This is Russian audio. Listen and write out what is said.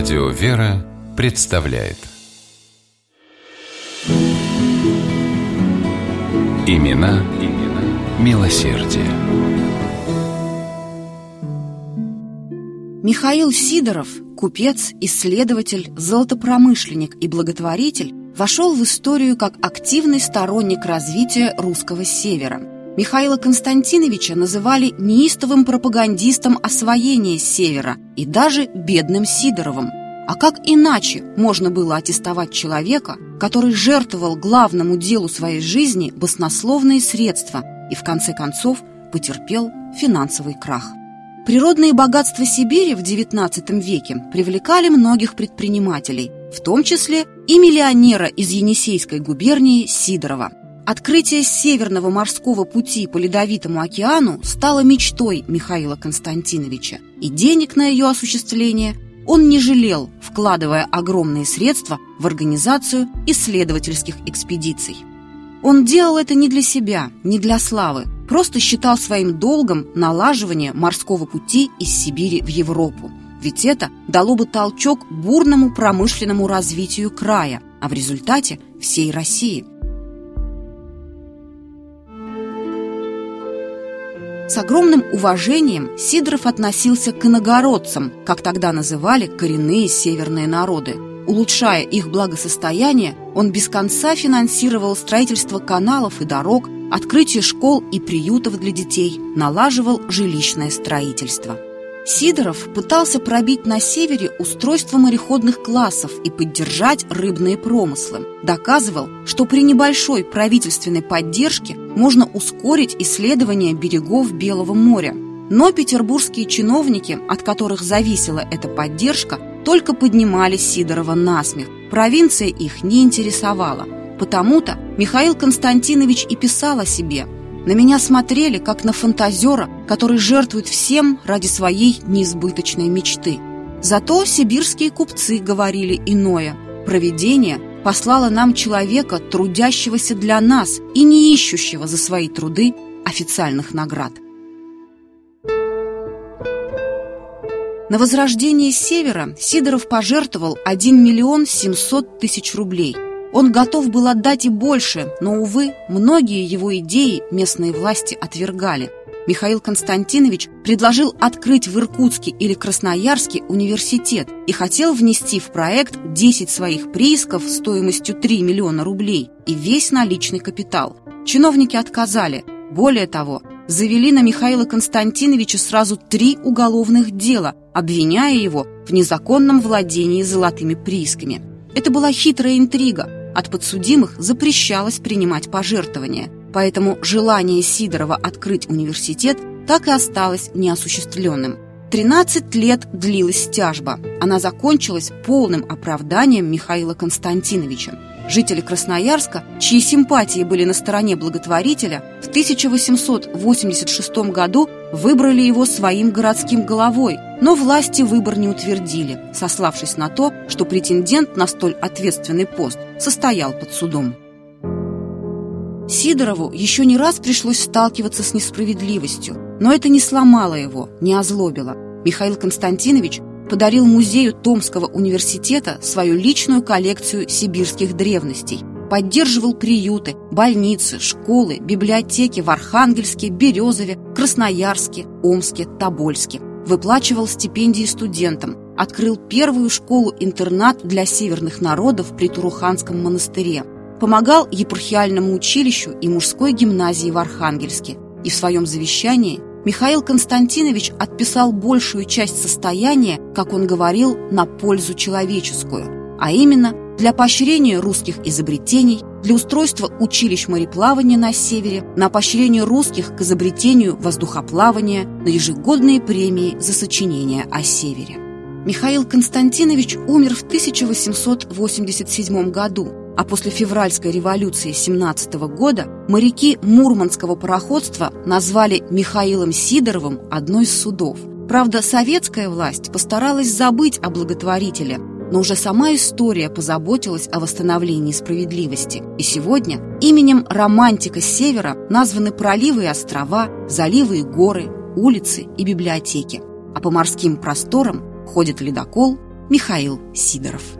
Радио «Вера» представляет Имена, имена милосердие. Михаил Сидоров, купец, исследователь, золотопромышленник и благотворитель, вошел в историю как активный сторонник развития русского севера. Михаила Константиновича называли неистовым пропагандистом освоения севера и даже бедным Сидоровым. А как иначе можно было аттестовать человека, который жертвовал главному делу своей жизни баснословные средства и в конце концов потерпел финансовый крах? Природные богатства Сибири в XIX веке привлекали многих предпринимателей, в том числе и миллионера из Енисейской губернии Сидорова. Открытие Северного морского пути по Ледовитому океану стало мечтой Михаила Константиновича, и денег на ее осуществление он не жалел, вкладывая огромные средства в организацию исследовательских экспедиций. Он делал это не для себя, не для славы, просто считал своим долгом налаживание морского пути из Сибири в Европу. Ведь это дало бы толчок бурному промышленному развитию края, а в результате всей России. С огромным уважением Сидоров относился к иногородцам, как тогда называли коренные северные народы – Улучшая их благосостояние, он без конца финансировал строительство каналов и дорог, открытие школ и приютов для детей, налаживал жилищное строительство. Сидоров пытался пробить на севере устройство мореходных классов и поддержать рыбные промыслы. Доказывал, что при небольшой правительственной поддержке можно ускорить исследование берегов Белого моря. Но петербургские чиновники, от которых зависела эта поддержка, только поднимали Сидорова на смех. Провинция их не интересовала. Потому-то Михаил Константинович и писал о себе. На меня смотрели, как на фантазера, который жертвует всем ради своей неизбыточной мечты. Зато сибирские купцы говорили иное. Провидение послало нам человека, трудящегося для нас и не ищущего за свои труды официальных наград. На возрождение Севера Сидоров пожертвовал 1 миллион 700 тысяч рублей. Он готов был отдать и больше, но, увы, многие его идеи местные власти отвергали. Михаил Константинович предложил открыть в Иркутске или Красноярске университет и хотел внести в проект 10 своих приисков стоимостью 3 миллиона рублей и весь наличный капитал. Чиновники отказали. Более того, завели на Михаила Константиновича сразу три уголовных дела, обвиняя его в незаконном владении золотыми приисками. Это была хитрая интрига. От подсудимых запрещалось принимать пожертвования, поэтому желание Сидорова открыть университет так и осталось неосуществленным. 13 лет длилась тяжба. Она закончилась полным оправданием Михаила Константиновича. Жители Красноярска, чьи симпатии были на стороне благотворителя, в 1886 году выбрали его своим городским головой, но власти выбор не утвердили, сославшись на то, что претендент на столь ответственный пост состоял под судом. Сидорову еще не раз пришлось сталкиваться с несправедливостью, но это не сломало его, не озлобило. Михаил Константинович подарил музею Томского университета свою личную коллекцию сибирских древностей, поддерживал приюты, больницы, школы, библиотеки в Архангельске, Березове, Красноярске, Омске, Тобольске, выплачивал стипендии студентам, открыл первую школу-интернат для северных народов при Туруханском монастыре, помогал епархиальному училищу и мужской гимназии в Архангельске и в своем завещании Михаил Константинович отписал большую часть состояния, как он говорил, на пользу человеческую, а именно для поощрения русских изобретений, для устройства училищ мореплавания на севере, на поощрение русских к изобретению воздухоплавания, на ежегодные премии за сочинения о севере. Михаил Константинович умер в 1887 году, а после февральской революции 17 года моряки Мурманского пароходства назвали Михаилом Сидоровым одной из судов. Правда, советская власть постаралась забыть о благотворителе, но уже сама история позаботилась о восстановлении справедливости. И сегодня именем романтика Севера названы проливы и острова, заливы и горы, улицы и библиотеки. А по морским просторам ходит ледокол Михаил Сидоров.